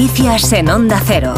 Noticias en Onda Cero.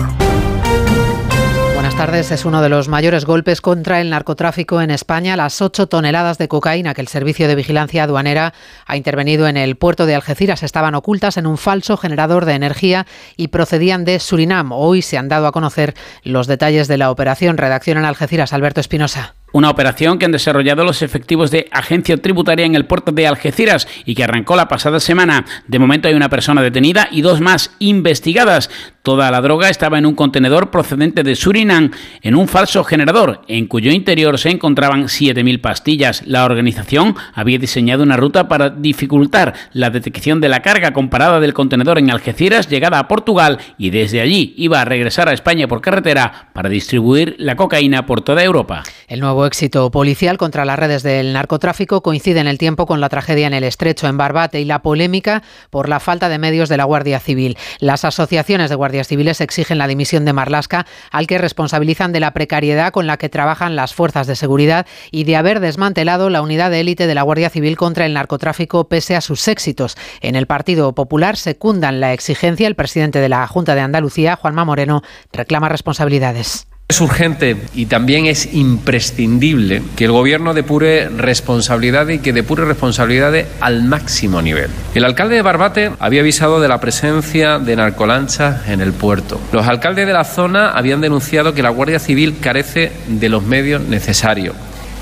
Buenas tardes. Es uno de los mayores golpes contra el narcotráfico en España. Las ocho toneladas de cocaína que el Servicio de Vigilancia Aduanera ha intervenido en el puerto de Algeciras estaban ocultas en un falso generador de energía y procedían de Surinam. Hoy se han dado a conocer los detalles de la operación. Redacción en Algeciras, Alberto Espinosa. Una operación que han desarrollado los efectivos de Agencia Tributaria en el puerto de Algeciras y que arrancó la pasada semana. De momento hay una persona detenida y dos más investigadas. Toda la droga estaba en un contenedor procedente de Surinam, en un falso generador, en cuyo interior se encontraban 7.000 pastillas. La organización había diseñado una ruta para dificultar la detección de la carga comparada del contenedor en Algeciras, llegada a Portugal, y desde allí iba a regresar a España por carretera para distribuir la cocaína por toda Europa. El nuevo éxito policial contra las redes del narcotráfico coincide en el tiempo con la tragedia en el Estrecho, en Barbate, y la polémica por la falta de medios de la Guardia Civil. Las asociaciones de guardias civiles exigen la dimisión de Marlasca, al que responsabilizan de la precariedad con la que trabajan las fuerzas de seguridad y de haber desmantelado la unidad de élite de la Guardia Civil contra el narcotráfico pese a sus éxitos. En el Partido Popular secundan la exigencia. El presidente de la Junta de Andalucía, Juanma Moreno, reclama responsabilidades. Es urgente y también es imprescindible que el Gobierno depure responsabilidades y que depure responsabilidades al máximo nivel. El alcalde de Barbate había avisado de la presencia de narcolanchas en el puerto. Los alcaldes de la zona habían denunciado que la Guardia Civil carece de los medios necesarios.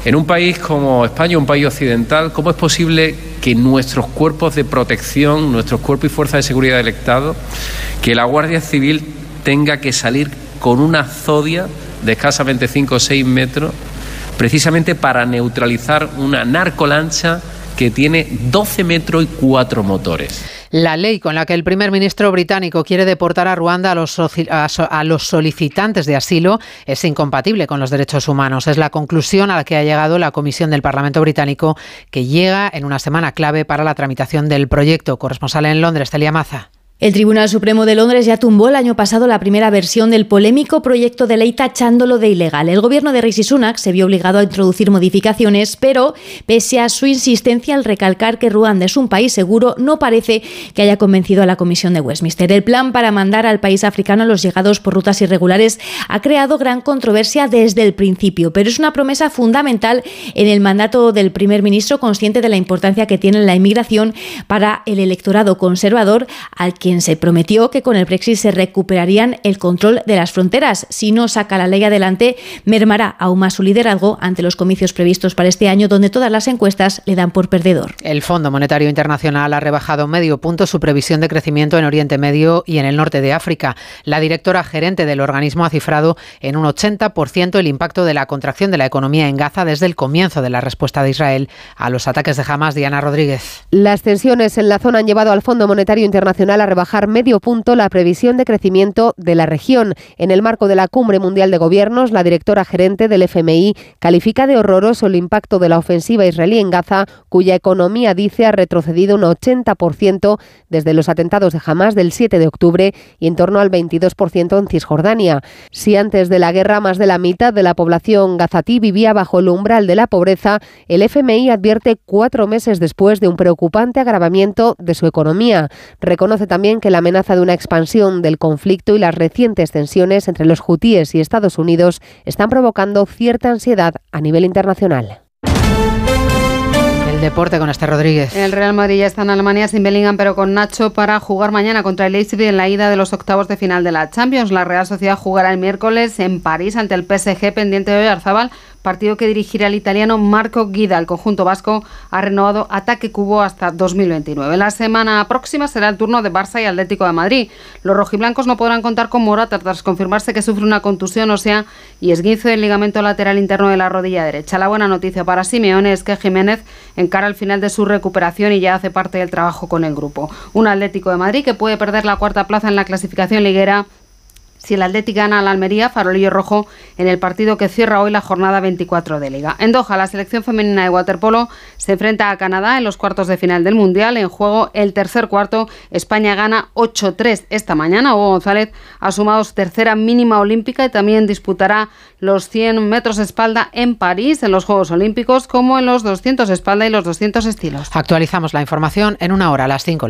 En un país como España, un país occidental, ¿cómo es posible que nuestros cuerpos de protección, nuestros cuerpos y fuerzas de seguridad del Estado, que la Guardia Civil tenga que salir con una zodia de escasamente 5 o 6 metros, precisamente para neutralizar una narcolancha que tiene 12 metros y 4 motores. La ley con la que el primer ministro británico quiere deportar a Ruanda a los, a los, solicitantes de asilo es incompatible con los derechos humanos. Es la conclusión a la que ha llegado la Comisión del Parlamento británico, que llega en una semana clave para la tramitación del proyecto. Corresponsal en Londres, Telia Maza. El Tribunal Supremo de Londres ya tumbó el año pasado la primera versión del polémico proyecto de ley tachándolo de ilegal. El gobierno de Rishi Sunak se vio obligado a introducir modificaciones, pero pese a su insistencia al recalcar que Ruanda es un país seguro, no parece que haya convencido a la Comisión de Westminster. El plan para mandar al país africano a los llegados por rutas irregulares ha creado gran controversia desde el principio, pero es una promesa fundamental en el mandato del primer ministro, consciente de la importancia que tiene la inmigración para el electorado conservador al que quien se prometió que con el Brexit se recuperarían el control de las fronteras. Si no saca la ley adelante, mermará aún más su liderazgo ante los comicios previstos para este año, donde todas las encuestas le dan por perdedor. El Fondo Monetario Internacional ha rebajado medio punto su previsión de crecimiento en Oriente Medio y en el norte de África. La directora gerente del organismo ha cifrado en un 80% el impacto de la contracción de la economía en Gaza desde el comienzo de la respuesta de Israel a los ataques de Hamas. Diana Rodríguez. Las tensiones en la zona han llevado al Fondo Monetario Internacional a rebajar bajar medio punto la previsión de crecimiento de la región. En el marco de la Cumbre Mundial de Gobiernos, la directora gerente del FMI califica de horroroso el impacto de la ofensiva israelí en Gaza, cuya economía dice ha retrocedido un 80% desde los atentados de Hamas del 7 de octubre y en torno al 22% en Cisjordania. Si antes de la guerra más de la mitad de la población gazatí vivía bajo el umbral de la pobreza, el FMI advierte cuatro meses después de un preocupante agravamiento de su economía. Reconoce también que la amenaza de una expansión del conflicto y las recientes tensiones entre los hutíes y Estados Unidos están provocando cierta ansiedad a nivel internacional. El deporte con este Rodríguez. El Real Madrid ya está en Alemania sin Bellingham, pero con Nacho para jugar mañana contra el Leipzig en la ida de los octavos de final de la Champions. La Real Sociedad jugará el miércoles en París ante el PSG pendiente de Arzabal partido que dirigirá el italiano Marco Guida. El conjunto vasco ha renovado ataque cubo hasta 2029. La semana próxima será el turno de Barça y Atlético de Madrid. Los rojiblancos no podrán contar con Morata tras confirmarse que sufre una contusión ósea y esguince del ligamento lateral interno de la rodilla derecha. La buena noticia para Simeone es que Jiménez encara el final de su recuperación y ya hace parte del trabajo con el grupo. Un Atlético de Madrid que puede perder la cuarta plaza en la clasificación liguera si el Atlético gana al Almería, farolillo rojo en el partido que cierra hoy la jornada 24 de Liga. En Doha, la selección femenina de waterpolo se enfrenta a Canadá en los cuartos de final del Mundial. En juego el tercer cuarto, España gana 8-3 esta mañana. Hugo González ha sumado su tercera mínima olímpica y también disputará los 100 metros espalda en París en los Juegos Olímpicos como en los 200 espalda y los 200 estilos. Actualizamos la información en una hora a las 5.